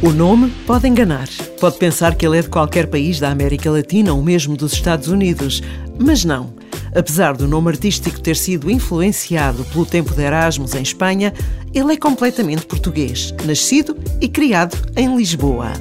O nome pode enganar. Pode pensar que ele é de qualquer país da América Latina ou mesmo dos Estados Unidos. Mas não. Apesar do nome artístico ter sido influenciado pelo tempo de Erasmus em Espanha, ele é completamente português, nascido e criado em Lisboa.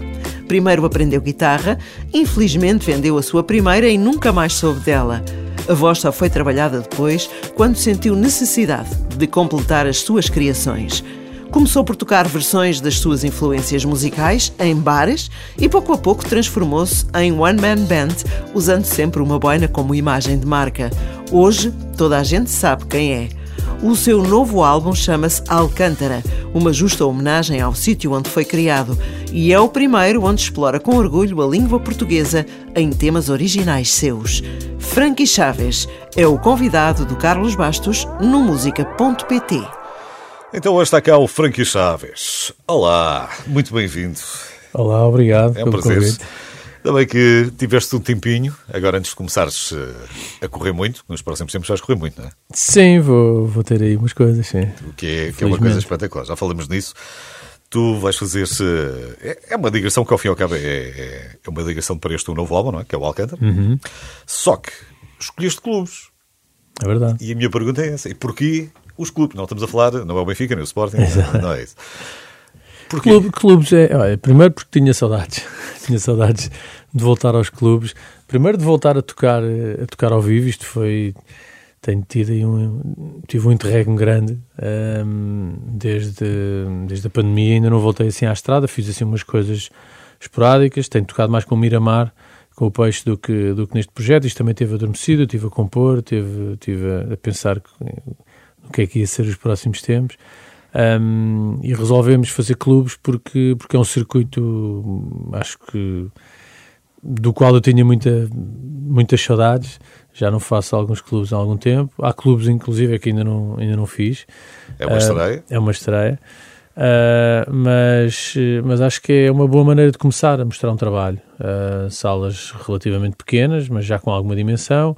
Primeiro aprendeu guitarra, infelizmente vendeu a sua primeira e nunca mais soube dela. A voz só foi trabalhada depois, quando sentiu necessidade de completar as suas criações. Começou por tocar versões das suas influências musicais em bares e pouco a pouco transformou-se em one-man band, usando sempre uma boina como imagem de marca. Hoje, toda a gente sabe quem é. O seu novo álbum chama-se Alcântara, uma justa homenagem ao sítio onde foi criado, e é o primeiro onde explora com orgulho a língua portuguesa em temas originais seus. Frankie Chaves é o convidado do Carlos Bastos no música.pt. Então hoje está cá o Frankie Chaves. Olá, muito bem-vindo. Olá, obrigado. É um prazer. Convite. Ainda bem que tiveste um tempinho, agora antes de começares eh, a correr muito, nos próximos tempos vais correr muito, não é? Sim, vou, vou ter aí umas coisas, sim. O que é, que é uma coisa espetacular, já falamos nisso. Tu vais fazer-se. É, é uma digressão que ao fim e ao cabo é, é, é uma digressão para este novo álbum, não é? Que é o Alcântara. Uhum. Só que escolheste clubes. É verdade. E a minha pergunta é essa: e porquê os clubes? Não estamos a falar, não é o Benfica, nem o Sporting, Exato. não é isso. Porquê? Clube, clubes é. Olha, primeiro porque tinha saudades. tinha saudades de voltar aos clubes. Primeiro de voltar a tocar, a tocar ao vivo. Isto foi. Tenho tido aí um. Tive um interregno grande um, desde, desde a pandemia. Ainda não voltei assim à estrada. Fiz assim umas coisas esporádicas. Tenho tocado mais com o Miramar, com o Peixe, do que, do que neste projeto. Isto também teve adormecido. Estive a compor, tive, tive a pensar no que é que ia ser os próximos tempos. Um, e resolvemos fazer clubes porque, porque é um circuito, acho que do qual eu tinha muita, muitas saudades. Já não faço alguns clubes há algum tempo. Há clubes, inclusive, que ainda não, ainda não fiz. É uma estreia? Uh, é uma estreia. Uh, mas, mas acho que é uma boa maneira de começar a mostrar um trabalho. Uh, salas relativamente pequenas, mas já com alguma dimensão.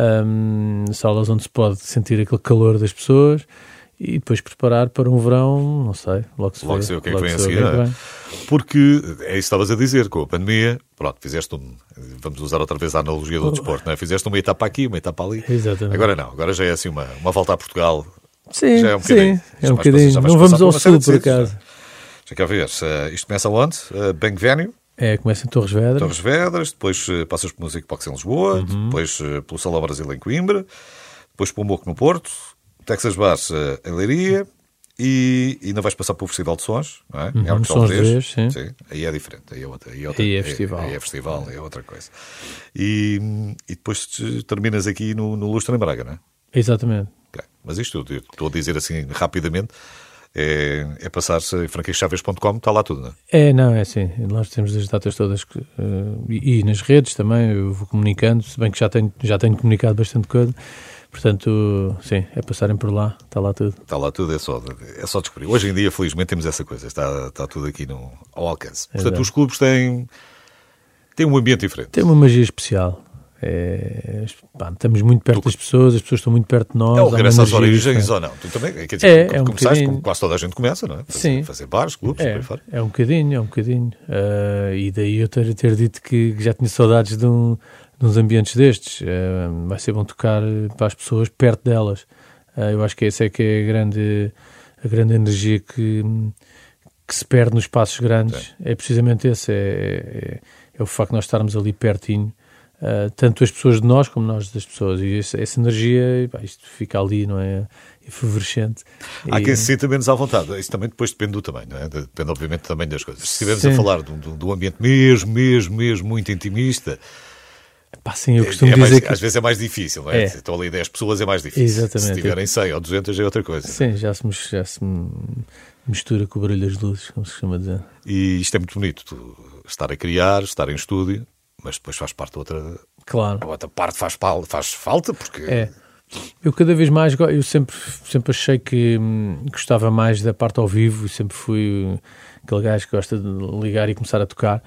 Um, salas onde se pode sentir aquele calor das pessoas e depois preparar para um verão, não sei, logo se logo vê. o que é que vem a seguir. É? Porque é isso que estavas a dizer, com a pandemia, pronto, fizeste um, vamos usar outra vez a analogia do oh. desporto, não é? Fizeste uma etapa aqui, uma etapa ali. Exatamente. Agora não, agora já é assim uma, uma volta a Portugal. Sim, já é um bocadinho. Sim, é um bocadinho. Não vamos ao sul, por acaso. Já quer ver, uh, isto começa onde? Uh, Bank Venue? É, começa em Torres Vedras. Torres Vedras, depois uh, passas por Música Box em Lisboa, uhum. depois uh, pelo Salão Brasil em Coimbra, depois pelo Moco no Porto, Texas Bars uh, em Leiria, e ainda vais passar pelo Festival de Sons, não é? Uhum, é o Sons de sim. sim. Aí é diferente, aí é outra. Aí é, outra, aí é festival. Aí é festival, é outra coisa. E, e depois terminas aqui no, no Lustre em Braga, não é? Exatamente. Okay. Mas isto, eu estou a dizer assim rapidamente, é, é passar-se em franquechaves.com, está lá tudo, não é? É, não, é assim. Nós temos as datas todas uh, e, e, nas redes também, eu vou comunicando, se bem que já tenho, já tenho comunicado bastante coisa. Portanto, sim, é passarem por lá, está lá tudo. Está lá tudo, é só, é só descobrir. Hoje em dia, felizmente, temos essa coisa, está, está tudo aqui no, ao alcance. Portanto, Exato. os clubes têm, têm um ambiente diferente. Tem uma magia especial. É, pá, estamos muito perto tu, das pessoas, as pessoas estão muito perto de nós. É o regresso às origens ou não? Tu também, quer dizer, é, é um começaste, como quase toda a gente começa, não é? Fazer, Sim. fazer bares, clubes, é, é um bocadinho, é um bocadinho. Uh, e daí eu ter, ter dito que já tinha saudades de um, nos ambientes destes. Uh, vai ser bom tocar para as pessoas perto delas. Uh, eu acho que essa é que é a grande, a grande energia que, que se perde nos espaços grandes. É precisamente esse, é, é, é, o facto de nós estarmos ali pertinho. Uh, tanto as pessoas de nós como nós das pessoas. E essa, essa energia, pá, isto fica ali, não é? Efervescente. Há e... quem se sinta menos à vontade. Isso também depois depende do tamanho, não é? Depende, obviamente, também das coisas. Se estivermos a falar de um ambiente mesmo, mesmo, mesmo muito intimista, Pá, sim, eu costumo é, dizer mais, que... Às vezes é mais difícil, não é? é. Estão ali 10 pessoas, é mais difícil. Exatamente. Se tiverem 100 ou 200 é outra coisa. Sim, já se, já se mistura com o barulho das luzes, como se chama dizer. E isto é muito bonito, estar a criar, estar em estúdio, mas depois faz parte outra... Claro. A outra parte faz, faz falta, porque... É. Eu cada vez mais, eu sempre, sempre achei que hum, gostava mais da parte ao vivo, sempre fui aquele gajo que gosta de ligar e começar a tocar.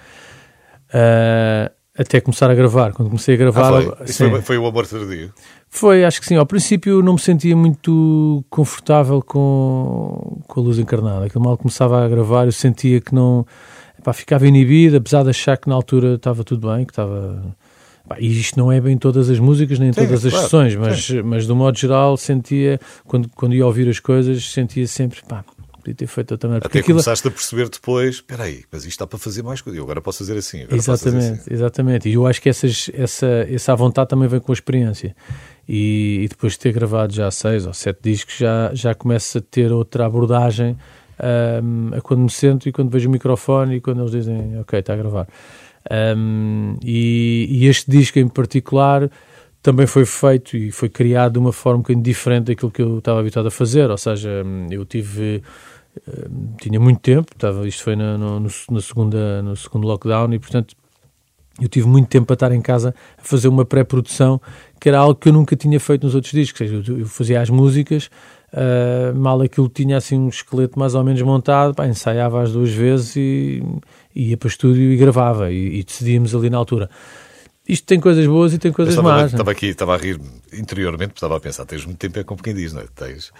Uh, até começar a gravar. Quando comecei a gravar. Ah, foi? Isso foi, foi, o amor tardio? Foi, acho que sim. Ao princípio não me sentia muito confortável com, com a luz encarnada. Aquilo mal começava a gravar, eu sentia que não. Pá, ficava inibido, apesar de achar que na altura estava tudo bem, que estava. Pá, e isto não é bem todas as músicas, nem todas sim, as claro, sessões, mas, mas do modo geral sentia, quando, quando ia ouvir as coisas, sentia sempre, pá, podia ter feito outra maneira. Até aquilo... começaste a perceber depois, espera aí, mas isto está para fazer mais coisas, eu agora posso fazer assim. exatamente, fazer assim. exatamente. E eu acho que essas, essa, essa vontade também vem com a experiência. E, e, depois de ter gravado já seis ou sete discos, já, já começa a ter outra abordagem um, a quando me sento e quando vejo o microfone e quando eles dizem, ok, está a gravar. Um, e, e, este disco em particular também foi feito e foi criado de uma forma um bocadinho diferente daquilo que eu estava habituado a fazer, ou seja, eu tive tinha muito tempo, estava, isto foi no, no, no, segunda, no segundo lockdown e portanto eu tive muito tempo para estar em casa a fazer uma pré-produção que era algo que eu nunca tinha feito nos outros discos, ou seja, eu, fazia as músicas uh, mal aquilo tinha assim um esqueleto mais ou menos montado, pá, ensaiava as duas vezes e, e ia para o estúdio e gravava e, e decidíamos ali na altura isto tem coisas boas e tem coisas estava, más. É? Estava aqui, estava a rir interiormente, estava a pensar, tens muito tempo é como quem diz, não é? Tens,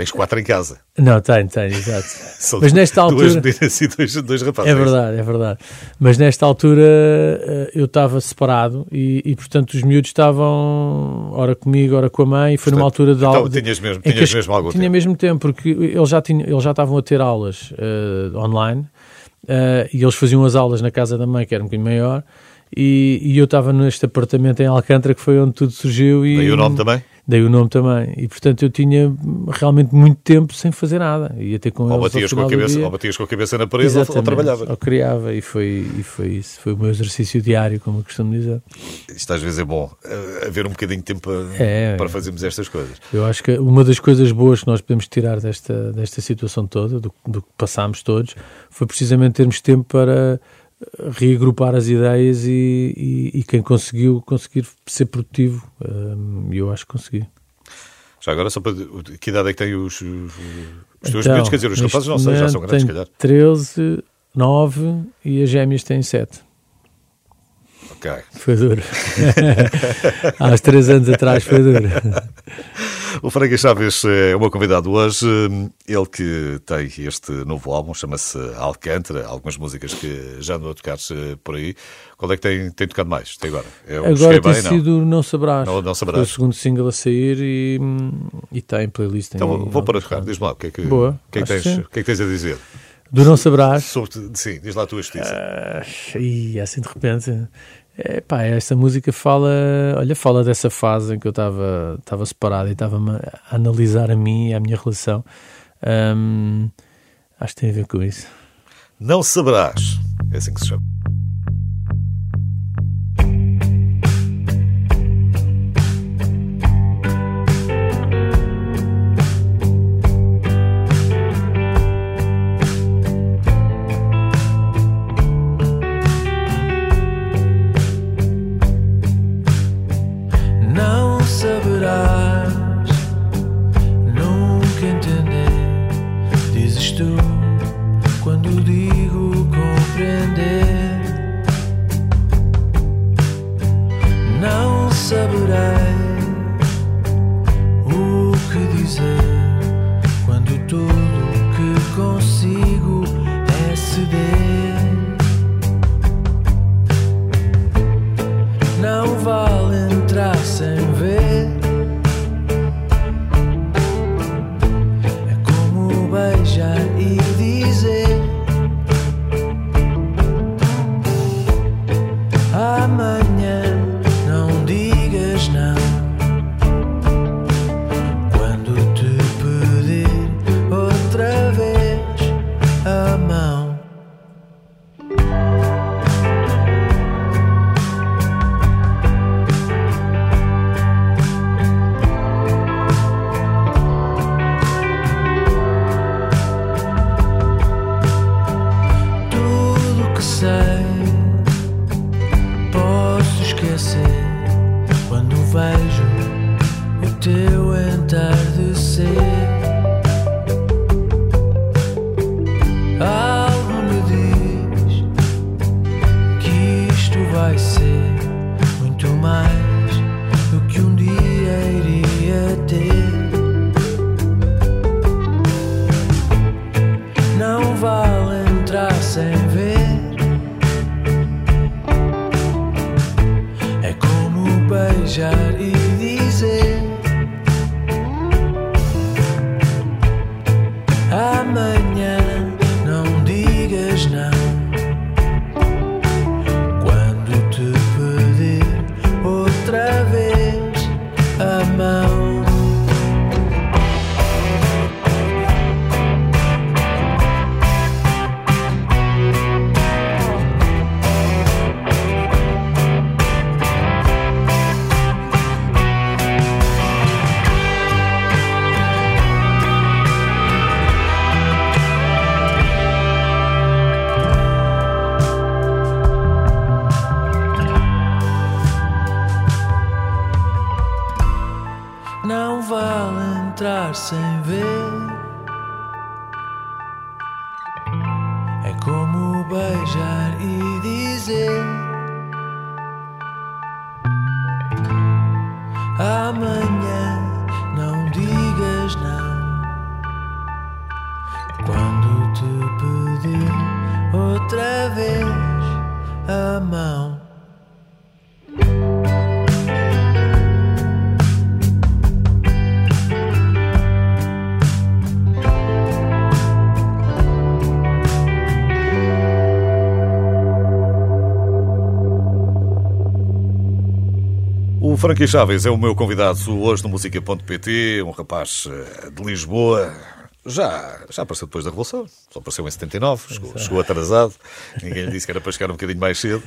tens quatro em casa. Não, tenho, tenho, exato. Mas nesta altura... Duas meninas e dois, dois rapazes. É verdade, é verdade. Mas nesta altura eh, eu estava separado e, e, portanto os miúdos estavam ora comigo, ora com a mãe e foi portanto, numa altura de então, algo... tinhas mesmo, tinhas mesmo algum Tinha tempo. mesmo tempo, porque eles já, tinham, eles já estavam a ter aulas uh, online uh, e eles faziam as aulas na casa da mãe, que era um bocadinho maior, e, e eu estava neste apartamento em Alcântara, que foi onde tudo surgiu. E, Daí o nome também? Daí o nome também. E portanto eu tinha realmente muito tempo sem fazer nada. Ia ter com ou batias, com a cabeça, ou batias com a cabeça na parede ou, ou trabalhavas. Ou criava e foi, e foi isso. Foi o meu exercício diário, como eu costumo dizer. Isto às vezes é bom, eh, haver um bocadinho de tempo para, é, para fazermos estas coisas. Eu acho que uma das coisas boas que nós podemos tirar desta, desta situação toda, do, do que passámos todos, foi precisamente termos tempo para reagrupar as ideias e, e, e, quem conseguiu conseguir ser produtivo e eu acho que consegui já agora só para que idade é que têm os, os, os teus então, miúdos, quer dizer, os rapazes não sei, já são grandes, se calhar 13, 9 e as gêmeas têm 7 Ok. Foi duro. Há uns 3 anos atrás foi duro. O Franca Chaves é o meu convidado hoje. Ele que tem este novo álbum, chama-se Alcântara, algumas músicas que já andou a tocar por aí. Qual é que tem, tem tocado mais até agora? Eu agora tem bem, sido Não, não Sabrás. Não, não sabrás. Foi o segundo single a sair e, e está em playlist. Então em, vou para tocar. Diz-me lá, o que é que, Boa, que, é que, tens, que, é que tens a dizer? Do Não Sabrás. Sobre, sim, diz lá a tua justiça. Uh, e assim de repente. É, esta música fala, olha, fala dessa fase em que eu estava estava separado e estava a analisar a mim e a minha relação. Um, acho que tem a ver com isso. Não saberás. É assim que se chama. Amanhã O Frankie Chaves é o meu convidado hoje no Música.pt, um rapaz eh, de Lisboa. Já, já apareceu depois da Revolução, só apareceu em 79, chegou, chegou atrasado, ninguém lhe disse que era para chegar um bocadinho mais cedo.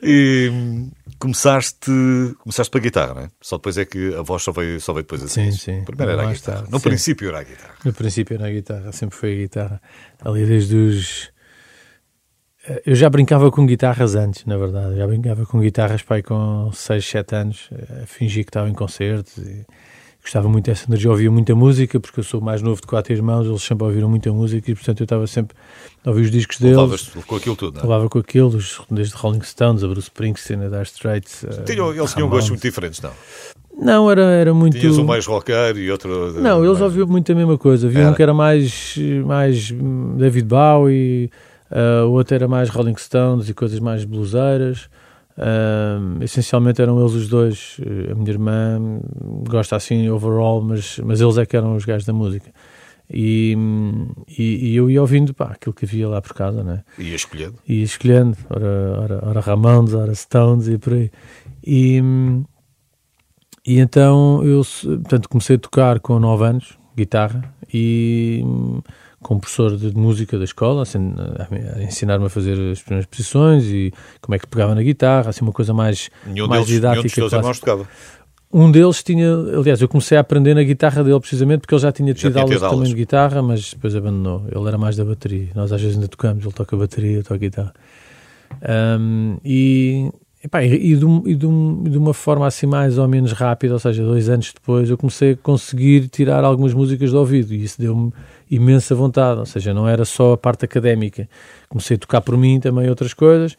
E hum, começaste, começaste pela guitarra, não é? Só depois é que a voz só veio, só veio depois assim. Sim, sim. Primeiro era a guitarra. tarde, No sim. princípio era a guitarra. No princípio era a guitarra, sempre foi a guitarra. Ali desde os. Eh, Eu já brincava com guitarras antes, na verdade. Já brincava com guitarras pai com 6, 7 anos. eh, Fingi que estava em concertos e gostava muito dessa energia. Ouvia muita música, porque eu sou mais novo de quatro irmãos. Eles sempre ouviram muita música e, portanto, eu estava sempre a ouvir os discos deles. Levavas com aquilo tudo, não é? Levava com aquilo, desde Rolling Stones, a Bruce Springsteen, a Dire Straits. Tinham, eles tinham gostos muito diferentes, não? Não, era, era muito. Tinhas um mais rocker e outro. Não, eles mais- ouviam muito a mesma coisa. Havia um que era mais, mais David Bowie, uh, o outro era mais Rolling Stones e coisas mais bluseiras. Um, essencialmente eram eles os dois. A minha irmã gosta assim overall, mas, mas eles é que eram os gajos da música. E, e, e eu ia ouvindo pá, aquilo que havia lá por casa, né? Ia escolhendo. e ia escolhendo, ora, ora, ora Ramones, ora Stones e por aí. E, e então eu portanto, comecei a tocar com 9 anos, guitarra, e com um professor de música da escola, assim, a, ensinar-me a fazer as primeiras posições e como é que pegava na guitarra, assim uma coisa mais, Nenhum mais deles, nenhum didática. dos teus irmãos tocava. Um deles tinha, aliás, eu comecei a aprender na guitarra dele precisamente porque ele já tinha tido tinha aulas tido aulas. também de guitarra, mas depois abandonou. Ele era mais da bateria. Nós às vezes ainda tocamos, ele toca bateria, eu toco guitarra. Ahm, e, epá, e, e de, um- e de um- de uma forma assim mais ou menos rápida, ou seja, dois anos depois, eu comecei a conseguir tirar algumas músicas do ouvido e isso deu-me imensa vontade, ou seja, não era só a parte académica. Comecei a tocar por mim também outras coisas.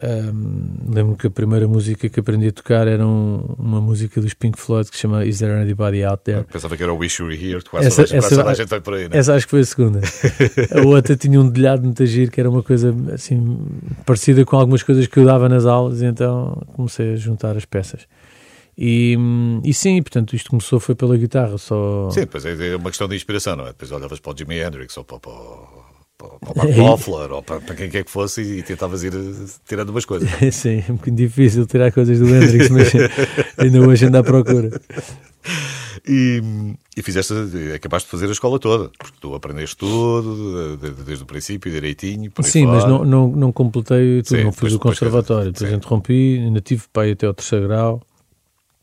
Ahm, Lembro-me que a primeira música que aprendi a tocar era um- uma música dos Pink Floyd que se chama Is There Anybody Out There? Pensava que era o Wish You Were Here, quase Essa- essa- toda a gente vai por aí, não é? Essa acho que foi a segunda. A outra tinha um delhado muito giro, que era uma coisa assim parecida com algumas coisas que eu dava nas aulas, e então comecei a juntar as peças. E, e sim, portanto, isto começou foi pela guitarra, só. Sim, depois é uma questão de inspiração, não é? Depois olhavas para o Jimi Hendrix ou para, para, para, para o Mark Knopfler ou para, para quem quer que fosse e, tentavas ir eh, tirando umas coisas. sim, é um bocadinho difícil tirar coisas do Hendrix, mas ainda hoje ando à procura. E, e fizeste, acabaste de fazer a escola toda, porque tu aprendeste tudo, de- de- desde o princípio, direitinho. Sim, mas não, não, não completei tudo, Sim, não depois- fiz o depois conservatório. Depois sim. interrompi, ainda tive pai até ao terceiro grau.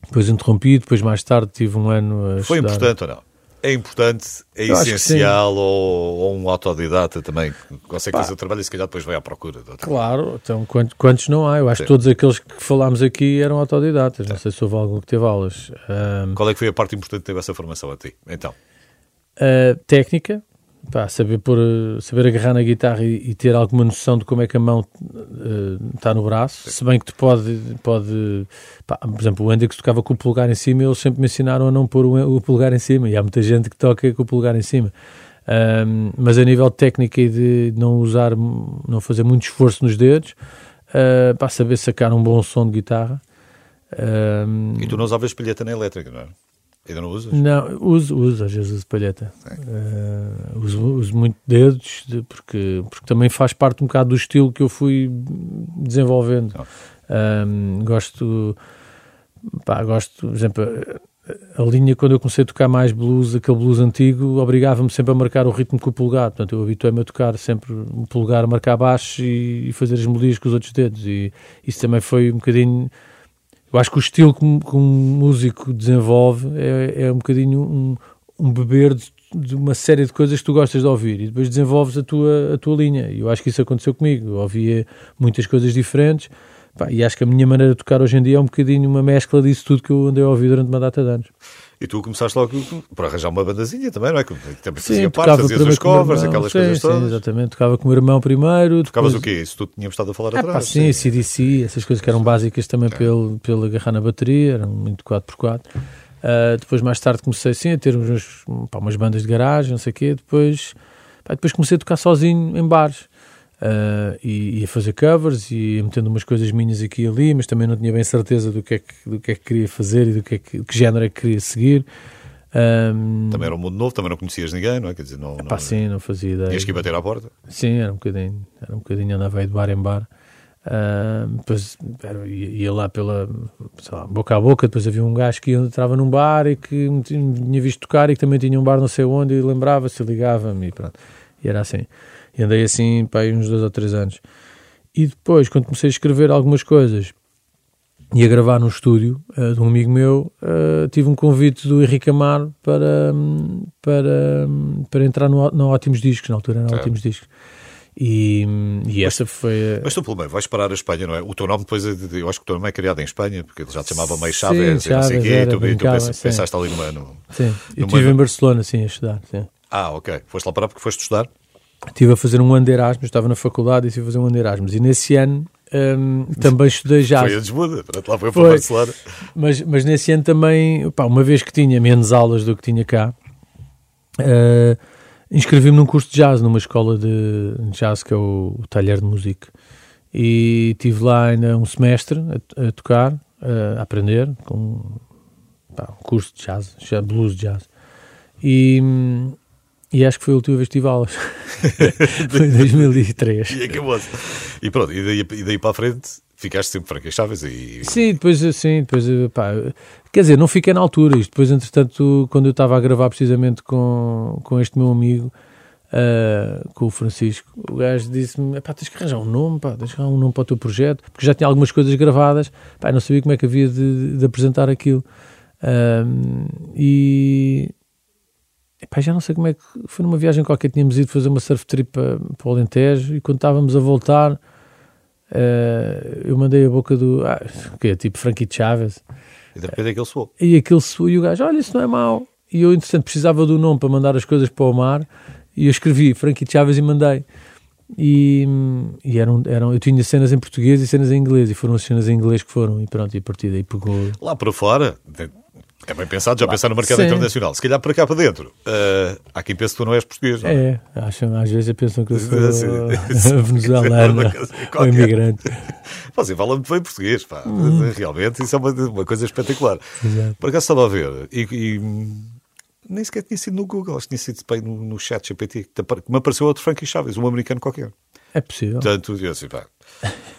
Depois interrompi, depois mais tarde tive um ano a Foi estudar. importante ou não? É importante, é Eu essencial ou, ou um autodidata também consegue fazer o trabalho e se calhar depois vai à procura. Claro, então quantos, quantos não há? Eu acho Sim. que todos aqueles que falámos aqui eram autodidatas. Não sei se houve algum que teve aulas. Ahm, Qual é que foi a parte importante que teve essa formação a ti? Então, a técnica, pá, saber, pôr, eh, saber agarrar na guitarra e, e ter alguma noção de como é que a mão eh, está no braço. Se bem que te pode, pode pá, por exemplo, o Hendrix tocava com o polegar em cima eles sempre me ensinaram a não pôr o, o polegar em cima. E há muita gente que toca com o polegar em cima. Ahm, mas a nível de técnica e de não usar, não fazer muito esforço nos dedos, uh, para saber sacar um bom som de guitarra. Um, E tu não usavas palheta na elétrica, não é? Ainda não usas? Não, uso, uso, às vezes uso palheta. Uh, uso, uso muito dedos, de- porque, porque também faz parte um bocado do estilo que eu fui desenvolvendo. Um, gosto, pá, gosto, por exemplo, a, a linha quando eu comecei a tocar mais blues, aquele blues antigo, obrigava-me sempre a marcar o ritmo com o polegar. Portanto, eu habituei-me a tocar sempre o polegar a marcar baixo e, e fazer as melodias com os outros dedos. E isso também foi um bocadinho. Eu acho que o estilo que um, que um músico desenvolve é, é um bocadinho um, um beber de, de uma série de coisas que tu gostas de ouvir e depois desenvolves a tua, a tua linha. E eu acho que isso aconteceu comigo. Eu ouvia muitas coisas diferentes pá, e acho que a minha maneira de tocar hoje em dia é um bocadinho uma mescla disso tudo que eu andei a ouvir durante uma data de anos. E tu começaste logo por arranjar uma bandazinha também, não é? Que também fazia Sim, parte, tocava fazias as covers, aquelas sim, coisas sim, todas. exatamente. Tocava com o meu irmão primeiro. Tocavas depois- o quê? Isso tu tínhamos estado a falar Ah, pá, atrás. sim, CDC, essas coisas que eram básicas também pelo, pelo agarrar na bateria, eram muito 4x4. Ah, depois, mais tarde, comecei sim, a ter uns, pá, umas bandas de garagem, não sei o quê. Depois, pá, depois comecei a tocar sozinho em bares ah, e, e a fazer covers e metendo umas coisas minhas aqui e ali, mas também não tinha bem certeza do que é que, do que, é que queria fazer e do que, é que, que género é que queria seguir. Ah, Também era um mundo novo, também não conhecias ninguém, não é? Quer dizer, não, não, pá, sim, não fazia ideia. tinhas que ir bater à porta. Sim, era um bocadinho, era um bocadinho, andava aí de bar em bar. Ah, depois era- ia lá pela lá, boca a boca. Depois havia um gajo que entrava num bar e que me tinha visto tocar e que também tinha um bar não sei onde e lembrava-se, ligava-me e pronto. E era assim. E andei assim para aí uns dois ou três anos. E depois, quando comecei a escrever algumas coisas e a gravar num estúdio ah, de um amigo meu, ah, tive um convite do Henrique Amar para, hum, para, hum, para entrar no, no Ótimos Discos, na altura era Certo. Ótimos Discos. E, hum, e essa foi. a- Mas tu, pelo menos, vais parar a Espanha, não é? O teu nome depois, é de- eu acho que o teu nome é criado em Espanha, porque ele já te chamava meio Sim, Chaves, e não sei o quê, e tu, tu sim. pensaste ali numa... No... Sim, eu No estive meio- em Barcelona, sim, a estudar. Sim. Ah, ok. Foste lá parar porque foste estudar? Estive a fazer um ano de Erasmus, estava na faculdade e estive a fazer um ano de Erasmus. E nesse ano hum, também estudei jazz. Foi a desmuda, lá foi, Foi. para Barcelona. Mas, mas nesse ano também, pá, uma vez que tinha menos aulas do que tinha cá, eh, inscrevi-me num curso de jazz, numa escola de jazz que é o, o Talher de Música. E tive lá ainda um semestre a, a tocar, eh, a aprender, com pá, um curso de jazz, blues de jazz. E, hum, e acho que foi a última vez que tive aulas. foi em 2003. E acabou-se. E pronto, e daí, e daí para a frente ficaste sempre Franca Chaves e... Sim, depois assim, depois pá, quer dizer, não fiquei na altura. Isto depois, entretanto, quando eu estava a gravar precisamente com, com este meu amigo, ah, com o Francisco, o gajo disse-me: pá, tens que arranjar um nome, pá, tens que arranjar um nome para o teu projeto, porque já tinha algumas coisas gravadas, pá, não sabia como é que havia de, de apresentar aquilo. Ahm, e epá, já não sei como é que foi numa viagem qualquer, tínhamos ido fazer uma surf trip para, para o Alentejo e quando estávamos a voltar. eh, eu mandei a boca do. Ah, o quê? Tipo Frankie Chaves. E de repente aquele soou. E aquele su- e o gajo, olha, isso não é mau. E eu, entretanto, precisava do nome para mandar as coisas para o mar. E eu escrevi Frankie Chaves e mandei. E, e eram, eram, eu tinha cenas em português e cenas em inglês. E foram as cenas em inglês que foram. E pronto, e a partir daí pegou. Lá para fora, é bem pensado, já pensar no mercado sim. internacional. Se calhar para cá para dentro, eh, há quem pense que tu não és português, não é? É, acham, às vezes pensam que eu sou sim. venezuelano ou imigrante. Você fala muito bem português, pá. Realmente, isso é uma, uma coisa espetacular. Exato. Por acaso estava a ver, e, e, hum, nem sequer tinha sido no Google, acho que tinha sido bem no, no chat GPT, que me apareceu outro Frankie Chaves, um americano qualquer. É possível. Portanto, eu assim, pá,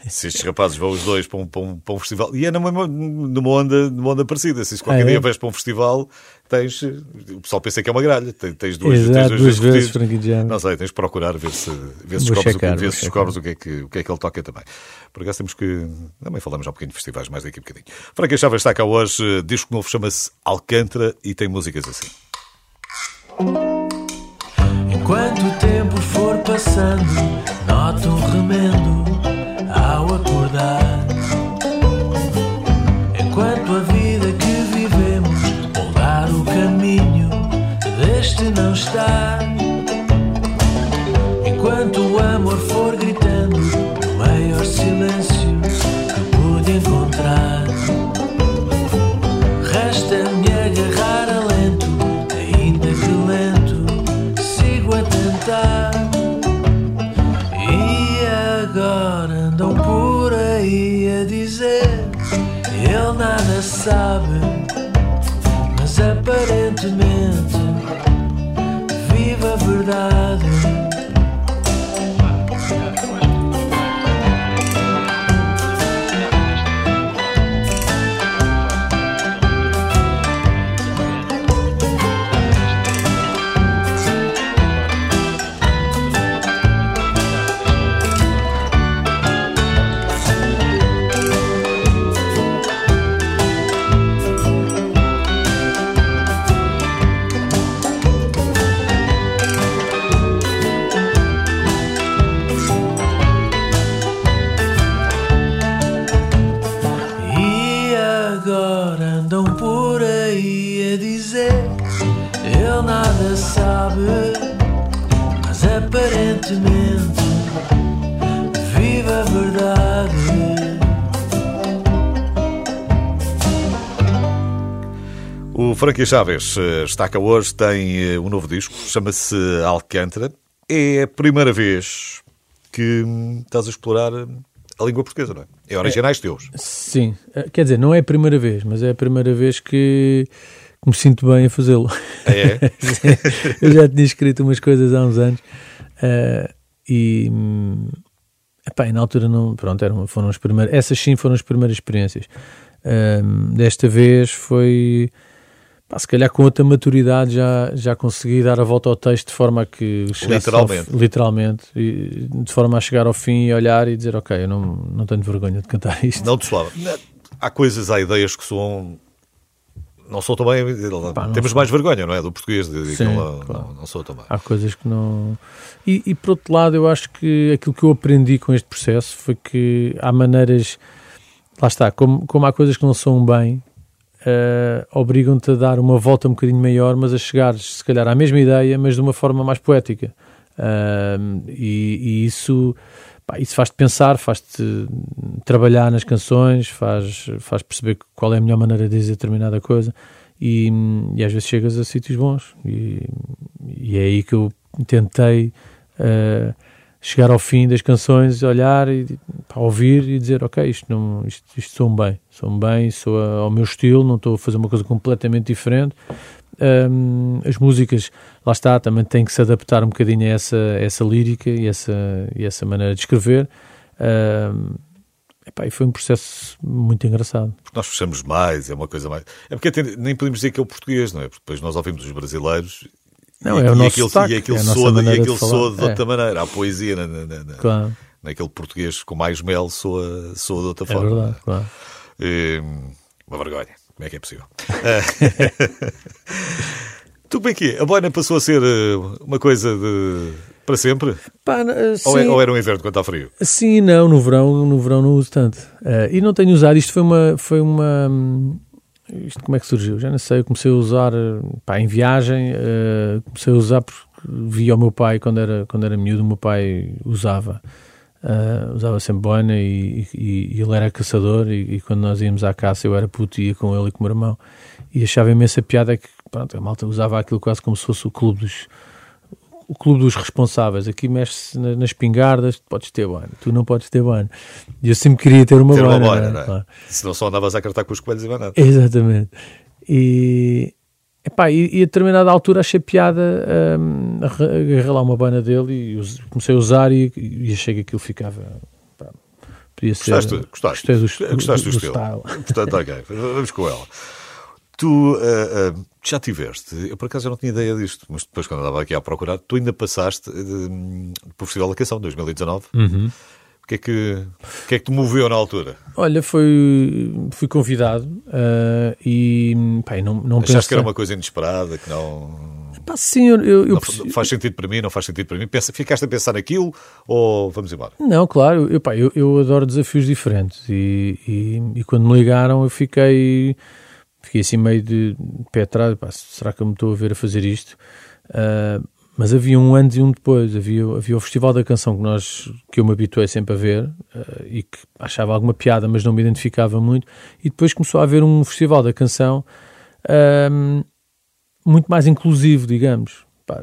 se estes rapazes vão os dois para um, para um, para um festival, e é numa, numa, onda, numa onda parecida, se qualquer Ah, é? dia vais para um festival, tens, o pessoal pensa que é uma gralha, tens, tens duas, Exato, tens duas vezes vezes Chaves. Não sei, tens de procurar ver se, ver se descobres, checar, o, que- ver se descobres o, que é que, o que é que ele toca também. Por acaso temos que. Também falamos já um bocadinho de festivais, mais daqui a bocadinho. Franca Chaves está cá hoje, disco novo chama-se Alcântara e tem músicas assim. Enquanto o tempo for passando, um remendo sabe, mas aparentemente vive a verdade. Frankie Chaves está cá hoje, tem eh, um novo disco, chama-se Alcântara. É a primeira vez que hum, estás a explorar eh, a língua portuguesa, não é? É originais teus. Sim, Eh, quer dizer, não é a primeira vez, mas é a primeira vez que, que me sinto bem a fazê-lo. É? eu já tinha escrito umas coisas há uns anos eh, e, hum, epá, e na altura não, pronto, eram, foram as primeiras, essas sim foram as primeiras experiências. Hum, desta vez foi, pá, se calhar com outra maturidade já, já consegui dar a volta ao texto de forma a que chegasse ao Literalmente. literalmente, e de forma a chegar ao fim e olhar e dizer, ok, eu não, não tenho vergonha de cantar isto. Não te soava. Há coisas, há ideias que soam. Não sou também. Pá, não Temos sou. mais vergonha, não é? Do português, de, de Sim, aquela- claro. não, não sou também. Há coisas que não. E, e por outro lado, eu acho que aquilo que eu aprendi com este processo foi que há maneiras. Lá está, como, como há coisas que não são bem, eh, obrigam-te a dar uma volta um bocadinho maior, mas a chegares, se calhar, à mesma ideia, mas de uma forma mais poética. Ahm, e, e isso, isso faz-te pensar, faz-te trabalhar nas canções, faz, faz perceber qual é a melhor maneira de dizer determinada coisa. E, e às vezes chegas a sítios bons. E, e é aí que eu tentei eh, chegar ao fim das canções, olhar e pá, ouvir e dizer: Ok, isto, não, isto, isto soa bem, soa bem, soa ao meu estilo, não estou a fazer uma coisa completamente diferente. Hum, as músicas, lá está, também têm que se adaptar um bocadinho a essa, a essa lírica e essa, e essa maneira de escrever. Hum, epá, e foi um processo muito engraçado. Porque nós fechamos mais, é uma coisa mais. É porque nem podemos dizer que é o português, não é? Porque depois nós ouvimos os brasileiros. Não, e, é o nosso aquilo, sotaque, e aquilo é a soa, de- e de aquilo falar. soa de É. outra maneira. Há poesia na, na- na- Claro, naquele português com mais mel, soa, soa de outra é forma. verdade, claro. Hum, uma vergonha. Como é que é possível? Ah, tu bem que é? A boina passou a ser eh, uma coisa de para sempre? Pá, eh, Ou, é- ou era um inverno quando está frio? Sim, não, no verão, no verão não uso tanto. Eh, e não tenho usado, isto foi uma, foi uma, hum, isto como é que surgiu? Já não sei, eu comecei a usar, pá, em viagem, eh, comecei a usar porque via o meu pai quando era, quando era miúdo, o meu pai usava, eh, usava sempre boina e, e- e ele era caçador e, e quando nós íamos à caça eu era puto ia com ele e com o meu irmão e achava imensa piada que, pronto, a malta usava aquilo quase como se fosse o clube dos o clube dos responsáveis. Aqui mexe-se na- nas espingardas, tu podes ter banho, tu não podes ter banho. E eu sempre queria ter uma Ter uma boina, não é? não é? Claro. Senão só andavas a cartar com os coelhos e mais nada. Exatamente. E, epá, e, e a determinada altura achei piada hum, arra- agarrei lá uma boina dele e us- comecei a usar e, e achei que aquilo ficava. podia ser. Gostaste? Gostaste? Gostei do, Gostaste do, do estilo. style. Portanto, ok, vamos com ela. Tu ah, ah, já tiveste, eu por acaso não tinha ideia disto, mas depois quando andava aqui a procurar, tu ainda passaste uh, por Festival da Canção 2019. Uhum. O que é que, o que é que te moveu na altura? Olha, foi, fui convidado ah, e pá, e não, não Achaste pensei. que era uma coisa inesperada, que não, Pá, sim, eu, eu, eu não perce- faz sentido para mim, não faz sentido para mim? Pensa, ficaste a pensar naquilo ou vamos embora? Não, claro, eu, pá, eu, eu adoro desafios diferentes e, e, e quando me ligaram eu fiquei, fiquei assim meio de pé atrás, pá, será que eu me estou a ver a fazer isto? Ah, mas havia um antes e um depois, havia, havia o Festival da Canção que, nós, que eu me habituei sempre a ver ah, e que achava alguma piada, mas não me identificava muito, e depois começou a haver um Festival da Canção ah, muito mais inclusivo, digamos. Pá,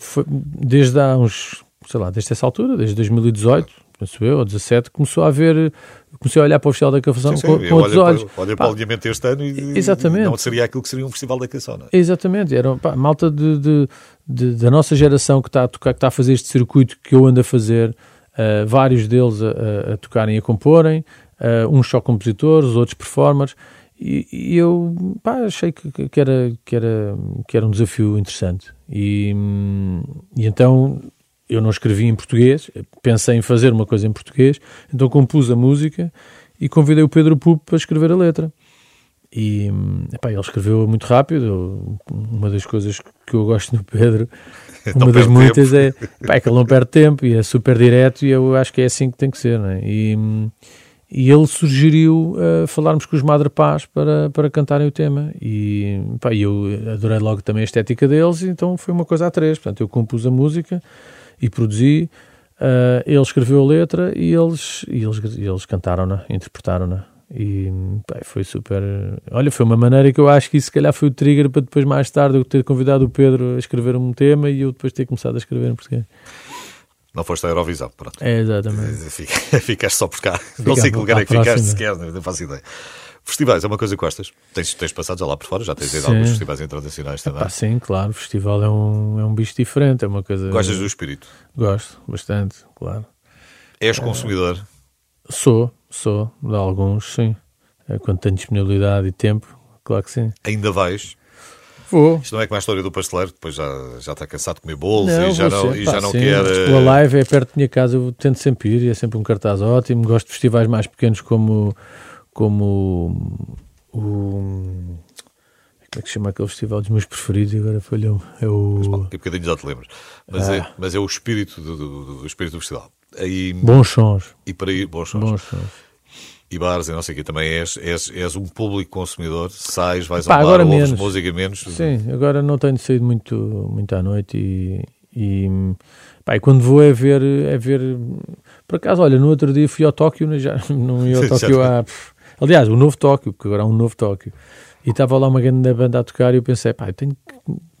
foi- desde há uns, sei lá, desde essa altura, desde 2018, penso eu, ou 17, começou a ver, comecei a olhar para o Festival da Canção com, com outros olhos. Olha para o alinhamento deste ano e Exatamente. não seria aquilo que seria um festival da canção, não é? Exatamente, era pá, malta de, de- de- da nossa geração que está, a tocar, que está a fazer este circuito que eu ando a fazer, ah, vários deles a, a- a tocarem e a comporem, ah, uns só compositores, outros performers, e, e eu pá, achei que, que- que era, que, era, que era um desafio interessante. E, hum, e então eu não escrevi em português, pensei em fazer uma coisa em português, então compus a música e convidei o Pedro Pupo para escrever a letra. E epá, ele escreveu muito rápido. Uma das coisas que eu gosto no Pedro, uma das muitas é, epá, é que ele não perde tempo e é super direto. E eu acho que é assim que tem que ser. Não é? e, e ele sugeriu uh, falarmos com os Madre Paz para, para cantarem o tema. E epá, eu adorei logo também a estética deles. Então foi uma coisa a três. Portanto, eu compus a música e produzi. uh, ele escreveu a letra e eles, e eles, e eles cantaram-na, interpretaram-na. E foi super. Olha, foi uma maneira que eu acho que isso se calhar foi o trigger para depois, mais tarde, eu ter convidado o Pedro a escrever um tema e eu depois ter começado a escrever em português. Não foste à Eurovisão, pronto. É, exatamente. Fica- Ficaste só por cá. não sei que lugar é que ficaste sequer, não faço ideia. Festivais é uma coisa que gostas? Tens, tens passado já lá por fora, já tens ido a alguns festivais internacionais também. Pá, sim, claro, o festival é um, é um bicho diferente, é uma coisa. Gostas do espírito? Gosto, bastante, claro. És consumidor? Sou, sou, de alguns, sim. É, Quando tenho disponibilidade e tempo, claro que sim. Ainda vais? Vou. Isto não é como a história do pasteleiro, depois já, já está cansado de comer bolos Não, e já não, sempre, e já não sim, quer. eh, O Alive é perto da minha casa, eu tento sempre ir e é sempre um cartaz ótimo. Gosto de festivais mais pequenos como, como o. Como é que se chama aquele festival dos meus preferidos? Agora falhou É o. Daqui a bocadinho já te lembras. Mas, é, Ah. mas é o espírito do, do, do- espírito do festival. Aí, Bons sons. e para ir, bons sons. Bons sons. E bares e não sei o quê. Também és, és, és um público consumidor. Sais, vais Pá, ao bar, agora ouves menos. música menos. Sim, agora não tenho saído muito, muito à noite e, e, pá, e quando vou é ver, é ver. Por acaso, olha, no outro dia fui ao Tóquio, já não ia ao Tóquio tá. há. pff, Aliás, o novo Tóquio, porque agora há um novo Tóquio. E estava lá uma grande banda a tocar e eu pensei, pá, eu tenho que.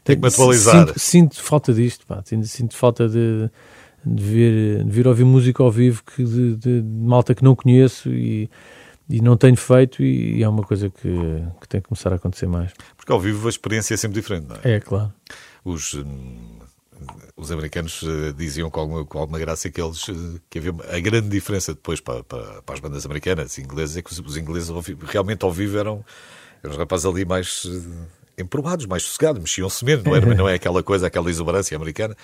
Tem que me atualizar. Sinto, sinto falta disto, pá, sinto, sinto falta de, de, vir, de vir ouvir música ao vivo que de, de- de malta que não conheço e, e não tenho feito e, é uma coisa que, que tem que começar a acontecer mais. Porque ao vivo a experiência é sempre diferente, não é? É, claro. Os, hum, os americanos eh, diziam com alguma, com alguma graça que eles eh, que havia uma- a grande diferença depois para, para, para as bandas americanas e inglesas é que os, os ingleses ao vivo- realmente ao vivo eram, eram os rapazes ali mais eh, emprovados, mais sossegados, mexiam-se menos, não, era, não é aquela coisa, aquela exuberância americana,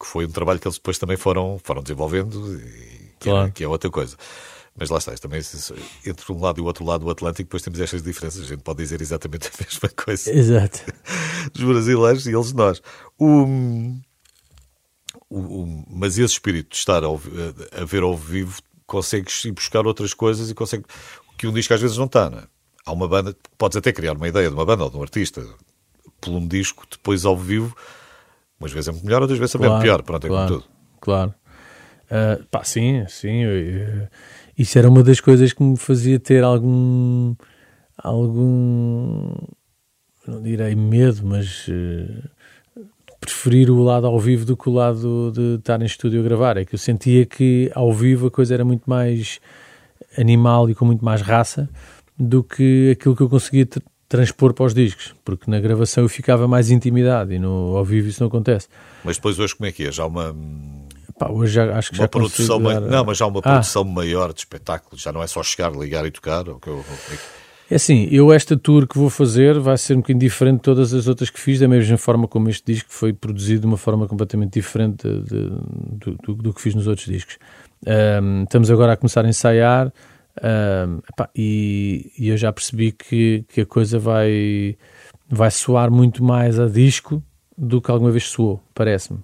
que foi um trabalho que eles depois também foram, foram desenvolvendo e que, é, Claro. que é outra coisa. Mas lá está, também entre um lado e o outro lado do Atlântico, depois temos estas diferenças. A gente pode dizer exatamente a mesma coisa Exato. dos brasileiros e eles nós. O, o- o- mas esse espírito de estar ao a, a ver ao vivo, consegues ir buscar outras coisas e consegue que um disco às vezes não está. Não é? Há uma banda, podes até criar uma ideia de uma banda ou de um artista por um disco, depois ao vivo, umas vezes é muito melhor, outras vezes é pior. Pronto, é claro, como tudo. Claro. Ah, pá, sim, sim. eu- eu- isso era uma das coisas que me fazia ter algum. algum. não direi medo, mas. eh, preferir o lado ao vivo do que o lado de estar em estúdio a gravar. É que eu sentia que ao vivo a coisa era muito mais animal e com muito mais raça do que aquilo que eu conseguia tra- transpor para os discos, porque na gravação eu ficava mais intimidade e no, ao vivo isso não acontece. Mas depois hoje como é que é? Já uma, Pá, hoje já, acho que uma já produção dar- Não, mas já há uma Ah. produção maior de espetáculo. Já não é só chegar, ligar e tocar. é assim, eu esta tour que vou fazer vai ser um bocadinho diferente de todas as outras que fiz, da mesma forma como este disco foi produzido de uma forma completamente diferente de- de- do, do- que fiz nos outros discos. Ahm, estamos agora a começar a ensaiar ahm, epá, e, e eu já percebi que, que a coisa vai, vai soar muito mais a disco do que alguma vez soou, parece-me.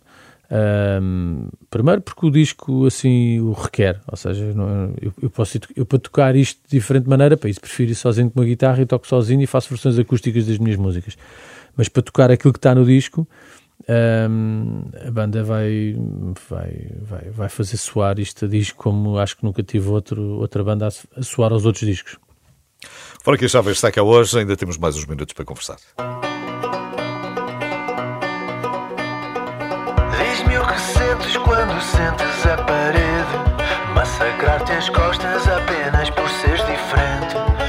Ahm, primeiro porque o disco assim o requer, ou seja, não- eu, eu posso eu para tocar isto de diferente maneira, para isso prefiro ir sozinho com uma guitarra e toco sozinho e faço versões acústicas das minhas músicas. Mas para tocar aquilo que está no disco, ahm, a banda vai, vai, vai, vai fazer soar a disco como acho que nunca tive outro, outra banda a, soar aos outros discos. Fora que a chave está cá hoje, ainda temos mais uns minutos para conversar. sentes quando sentes a parede. Massacrar-te as costas apenas por seres diferente.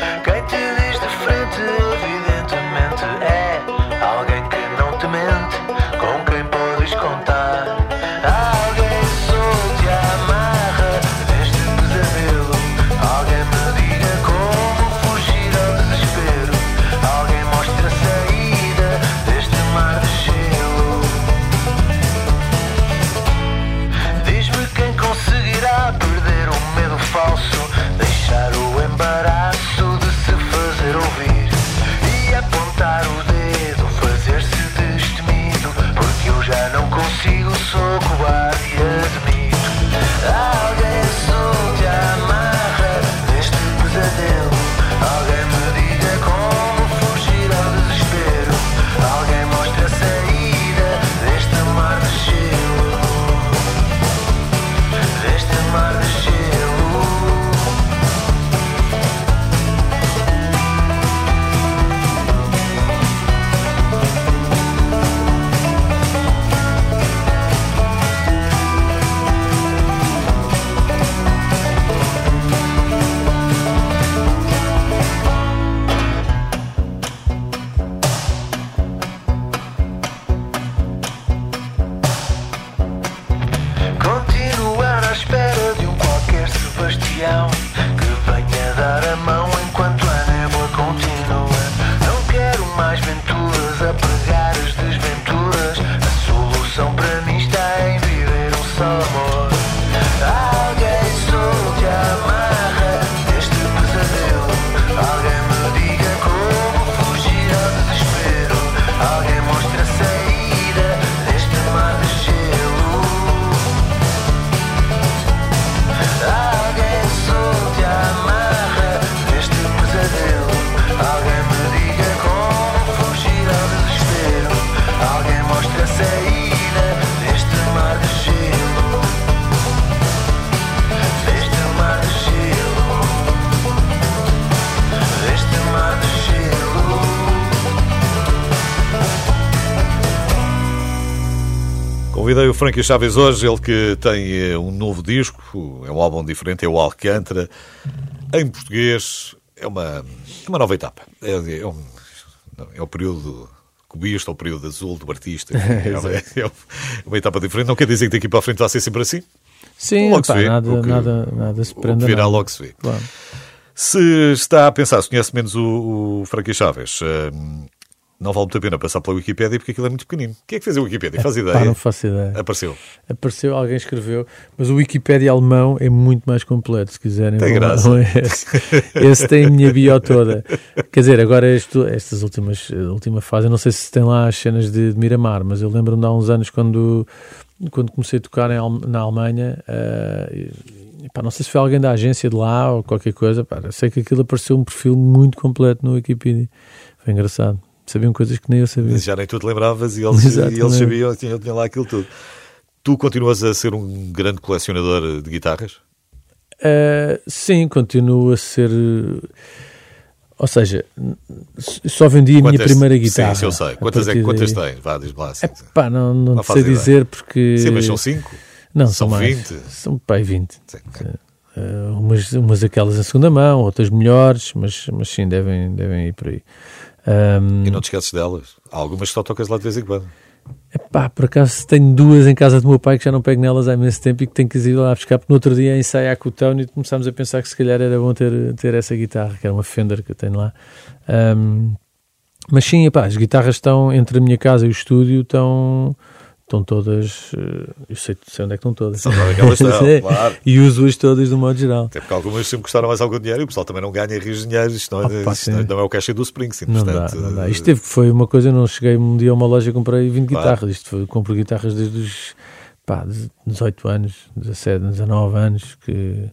Frankie Chaves hoje, ele que tem eh, um novo disco, é um álbum diferente, é o Alcântara, em português, é uma, uma nova etapa. É, é, um, é o período cubista, o período azul do artista. É, é, uma etapa diferente. Não quer dizer que daqui para a frente vai ser sempre assim. Sim, logo pá, se vê, nada, que, nada, nada se prende. Virá logo se vê. Claro. Se está a pensar, se conhece menos o, o Frankie Chaves, uh, não vale muito a pena passar pela Wikipédia porque aquilo é muito pequenino. Quem é que fez a Wikipédia? Faz ideia? Pá, não faço ideia. Apareceu. Apareceu, alguém escreveu, mas o Wikipédia alemão é muito mais completo, se quiserem. Tem graça. Esse, esse tem a minha bio toda. Quer dizer, agora isto, estas últimas, última fase, eu não sei se tem lá as cenas de, de Miramar, mas eu lembro-me de há uns anos quando, quando comecei a tocar em, na Alemanha, uh, pá, não sei se foi alguém da agência de lá ou qualquer coisa, pá, sei que aquilo apareceu um perfil muito completo no Wikipedia. Foi engraçado sabiam coisas que nem eu sabia. Já nem tu te lembravas e eles, e eles sabiam, tinham, tinham lá aquilo tudo. Tu continuas a ser um grande colecionador de guitarras? Uh, sim, continuo a ser. Ou seja, só vendi a minha primeira guitarra. Sim, eu sei. Quantas, é, quantas tens? Vá, diz lá. Sim, Epá, não, não, não sei dizer porque. Sim, mas são 5? Não, são, são mais. 20? São pai 20. Sim, Uh, umas, umas aquelas em segunda mão, outras melhores, mas, mas sim, devem, devem ir por aí. Um, e não te esqueces delas? Há algumas que só tocas lá de vez em quando. Epá, por acaso tenho duas em casa do meu pai que já não pego nelas há imenso tempo e que tenho que ir lá buscar, porque no outro dia ensaiar com o Tony e começámos a pensar que se calhar era bom ter, ter essa guitarra, que era uma Fender que eu tenho lá. Um, mas sim, epá, as guitarras estão entre a minha casa e o estúdio, estão estão todas. Eh, eu sei, sei onde é que estão todas. São elas estão, é. claro. E uso-as todas do modo geral. Até porque algumas sempre custaram mais algum dinheiro e o pessoal também não ganha rios de dinheiro. Isto não é, Opa, isto não é o caixa do Springsteen. Não, portanto, dá, não dá. Isto teve, foi uma coisa, eu não cheguei um dia a uma loja e comprei 20 claro. guitarras. Isto foi, compro guitarras desde os pá, 18 anos, 17, 19 anos que,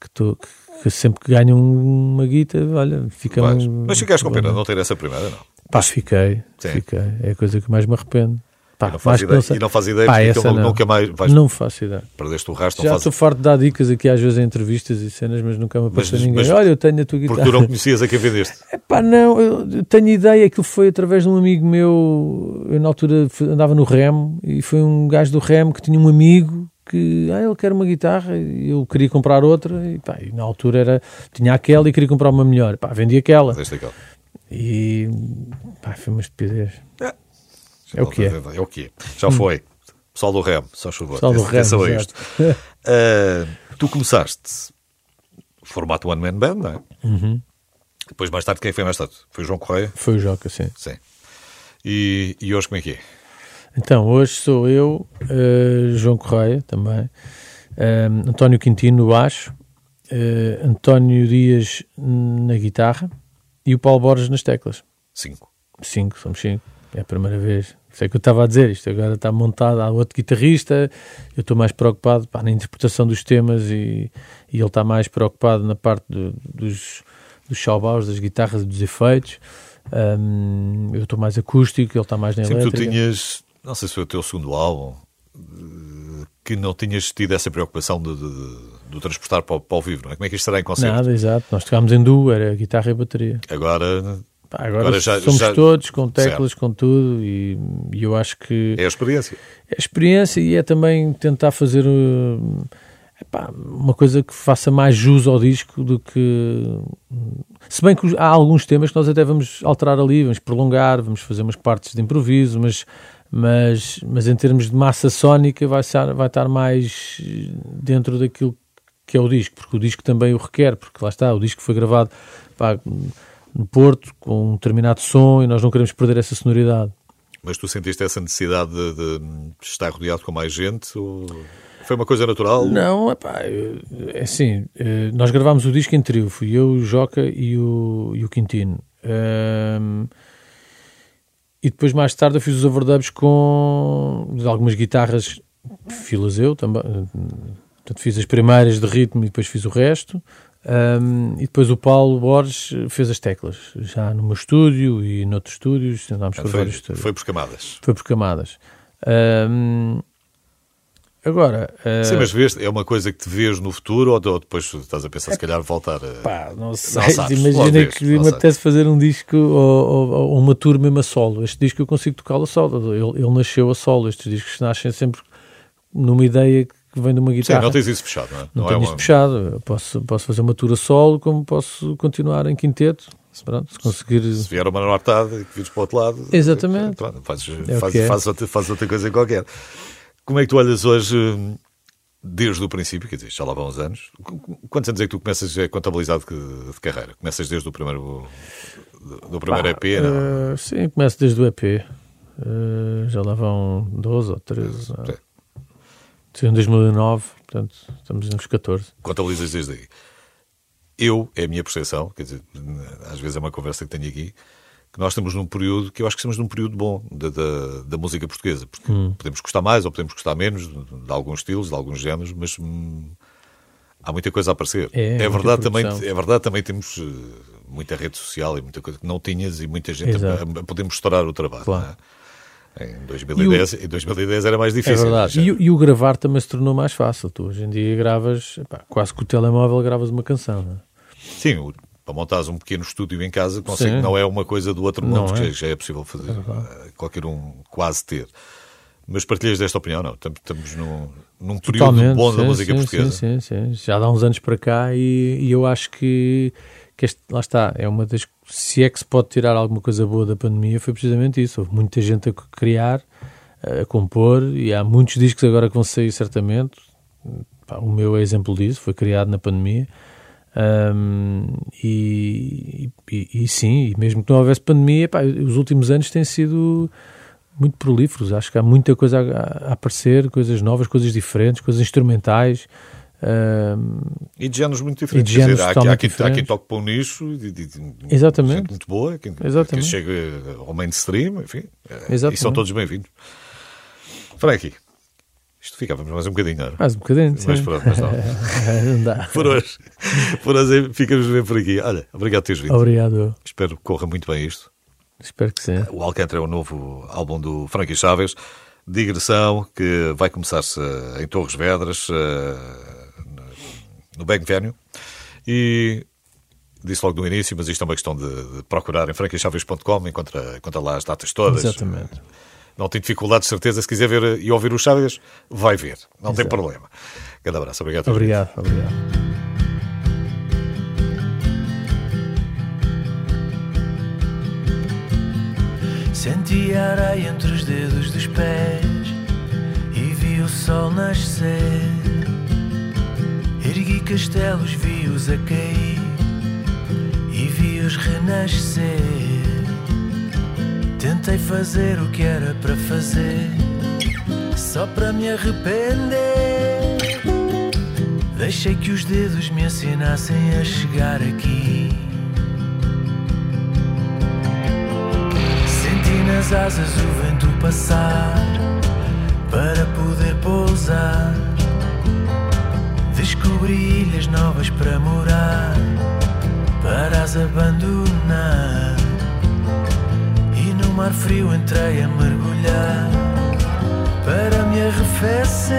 que, tô, que, que sempre que ganho uma guitarra, olha, fica. Um, Mas ficaste com pena de não ter essa primeira, não? Pá, fiquei, Sim. fiquei. É a coisa que mais me arrependo. Pá, e, não faz ideia, não e não faz ideia Pá, porque não, nunca mais vais. Não faço ideia. Perdeste o rastro. Já faz... estou farto de dar dicas aqui às vezes em entrevistas e cenas, mas nunca me apareceu ninguém. Mas, Olha, eu tenho a tua guitarra. Porque tu não conhecias a quem vendeste. É pá, não, eu tenho ideia que foi através de um amigo meu. Eu na altura andava no remo e foi um gajo do remo que tinha um amigo que ah, ele quer uma guitarra e eu queria comprar outra e, pá, e na altura era, tinha aquela e queria comprar uma melhor. Pá, vendi aquela. aquela. E pá, foi uma estupidez. É. É o que é. É o que é. Já foi. Pessoal do Remo, só chuva. Pessoal do Remo, isto. uh, tu começaste formato One Man Band, não é? Uhum. Depois, mais tarde, quem foi mais tarde? Foi o João Correia? Foi o Joca, sim. Sim. E, e hoje como é que é? Então, hoje sou eu, uh, João Correia também, uh, António Quintino no baixo, uh, António Dias na guitarra e o Paulo Borges nas teclas. Cinco. Cinco, somos cinco. É a primeira vez. Sei que eu estava a dizer isto, agora está montado, há outro guitarrista, eu estou mais preocupado pá, na interpretação dos temas e, e ele está mais preocupado na parte do, dos, dos showbaus, das guitarras, dos efeitos. Um, eu estou mais acústico, ele está mais na Sempre elétrica. tu tinhas, não sei se foi o teu segundo álbum, que não tinhas tido essa preocupação de, de, de transportar para, para o vivo, não é? Como é que isto será em concerto? Nada, exato. Nós tocámos em duo, era guitarra e bateria. Agora Pá, agora, agora já, somos já... todos com teclas, certo. com tudo, e, e, eu acho que. É a experiência. É a experiência e é também tentar fazer uh, epá, uma coisa que faça mais jus ao disco do que. Se bem que há alguns temas que nós até vamos alterar ali, vamos prolongar, vamos fazer umas partes de improviso, mas, mas, mas em termos de massa sónica vai estar, vai estar mais dentro daquilo que é o disco, porque o disco também o requer, porque lá está, o disco foi gravado. Pá, no Porto, com um determinado som, e nós não queremos perder essa sonoridade. Mas tu sentiste essa necessidade de, de estar rodeado com mais gente? Ou... Foi uma coisa natural? Não, epá, é assim, eh, nós gravámos o disco em trio, fui eu, o Joca e o, e o Quintino. Um, e depois mais tarde eu fiz os overdubs com algumas guitarras, filas eu também, portanto fiz as primeiras de ritmo e depois fiz o resto. Um, e depois o Paulo Borges fez as teclas, já no meu estúdio e noutros estúdios, andámos por foi, vários estúdios. Foi por camadas. Foi por camadas. Um, Agora. Uh... Sim, mas vês, é uma coisa que te vês no futuro ou, depois estás a pensar, se calhar, voltar a. Pá, não sei. Não sabes, Imagina que me apetece fazer um disco ou, ou, ou, uma tour mesmo a solo. Este disco eu consigo tocá-lo a solo. Ele, ele nasceu a solo. Estes discos nascem sempre numa ideia que vem de uma guitarra. Sim, não tens isso fechado, não é? Não, não tenho é isso fechado. posso, posso fazer uma tour solo, como posso continuar em quinteto. Pronto, se conseguir. Se vier uma nortada e que vires para o outro lado. Exatamente. Pronto, fazes, é faz, é. faz, outra, faz outra coisa qualquer. Como é que tu olhas hoje desde o princípio, quer dizer, já lá vão uns anos. Quantos anos é que tu começas a contabilizar de, de carreira? Começas desde o primeiro, do primeiro EP? Uh, sim, começo desde o EP. Uh, eh, já lá vão 12 ou 13. É. Sim, em 2009, portanto, estamos nos 14. Contabilizas desde aí. Eu, é a minha percepção, quer dizer, às vezes é uma conversa que tenho aqui, que nós estamos num período que eu acho que estamos num período bom da, da, da música portuguesa, porque hum. podemos gostar mais ou podemos gostar menos de, de alguns estilos, de alguns géneros, mas hum, há muita coisa a aparecer. É, é verdade também, é verdade também temos uh, muita rede social e muita coisa que não tinhas e muita gente a, a, poder mostrar o trabalho. Claro. É? Em 2010, o... em 2010 era mais difícil. É verdade. E, e, o gravar também se tornou mais fácil. Tu hoje em dia gravas, pá, quase com o telemóvel gravas uma canção. Não é? Sim, o para montares um pequeno estúdio em casa, consegue, não é uma coisa do outro mundo, é. já é possível fazer, é qualquer um quase ter. Mas partilhas desta opinião, não? Estamos num, num período bom sim, da música sim, portuguesa. Sim, sim, sim. Já dá uns anos para cá e, e eu acho que, que este, lá está, é uma das. Se é que se pode tirar alguma coisa boa da pandemia, foi precisamente isso. Houve muita gente a criar, a compor, e há muitos discos agora que vão sair certamente. O meu é exemplo disso, foi criado na pandemia. Um, e, e, e, sim, mesmo que não houvesse pandemia, pá, os últimos anos têm sido muito prolíferos. Acho que há muita coisa a, a aparecer, coisas novas, coisas diferentes, coisas instrumentais. Um, e de géneros muito diferentes. Dizer, há, há, quem, há quem toque para um nicho de, de, de, Exatamente. muito boa, quem, Exatamente. quem chega ao mainstream, enfim, Exatamente. e são todos bem-vindos. Frankie, isto ficávamos mais um bocadinho, não? Mais um bocadinho, sim. Mas pronto, mas não. não dá. Por hoje, por hoje ficamos bem por aqui. Olha, obrigado por teres vindo. Obrigado. Espero que corra muito bem isto. Espero que sim. O Alcântara é o novo álbum do Frankie Chaves, digressão, que vai começar-se em Torres Vedras, eh, no Bang Venue. E disse logo no início, mas isto é uma questão de, procurar em franquiechaves.com, encontra, encontra lá as datas todas. Exatamente não tem dificuldade, de certeza. Se quiser ver e ouvir os Chaves, vai ver. Não Exato. tem problema. Grande abraço. Obrigado. Obrigado. Obrigado. Senti a areia entre os dedos dos pés e vi o sol nascer. Ergui castelos, vi-os a cair e vi-os renascer. Tentei fazer o que era para fazer, só para me arrepender. Deixei que os dedos me ensinassem a chegar aqui. Senti nas asas o vento passar para poder pousar. Descobri ilhas novas para morar, para as abandonar mar frio entrei a mergulhar para me arrefecer.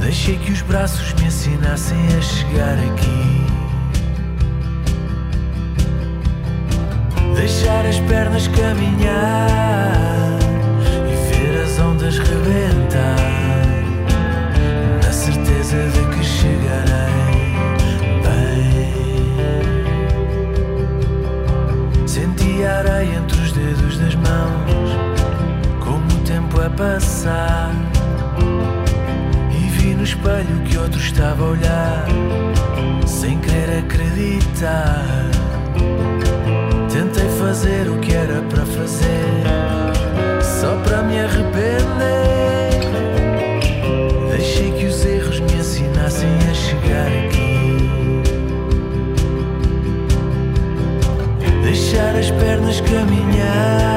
Deixei que os braços me ensinassem a chegar aqui. Deixar as pernas caminhar e ver as ondas rebentar, certeza que chegarei. a areia entre os dedos das mãos, como o tempo a passar. E vi no espelho que outro estava a olhar, sem querer acreditar. Tentei fazer o que era para fazer, só para me arrepender. Pernas caminhar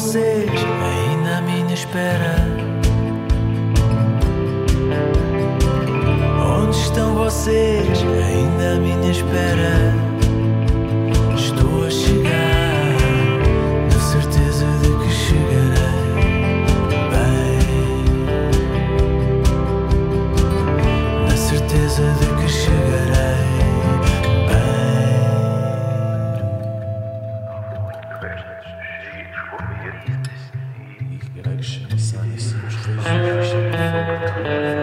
vocês ainda à minha espera. Onde estão vocês ainda à minha espera? Estou a chegar, na certeza de que chegarei bem, na certeza de que chegarei. Bem. You Yeah. Yeah. Yeah. Yeah. Yeah. Yeah. Yeah. Yeah.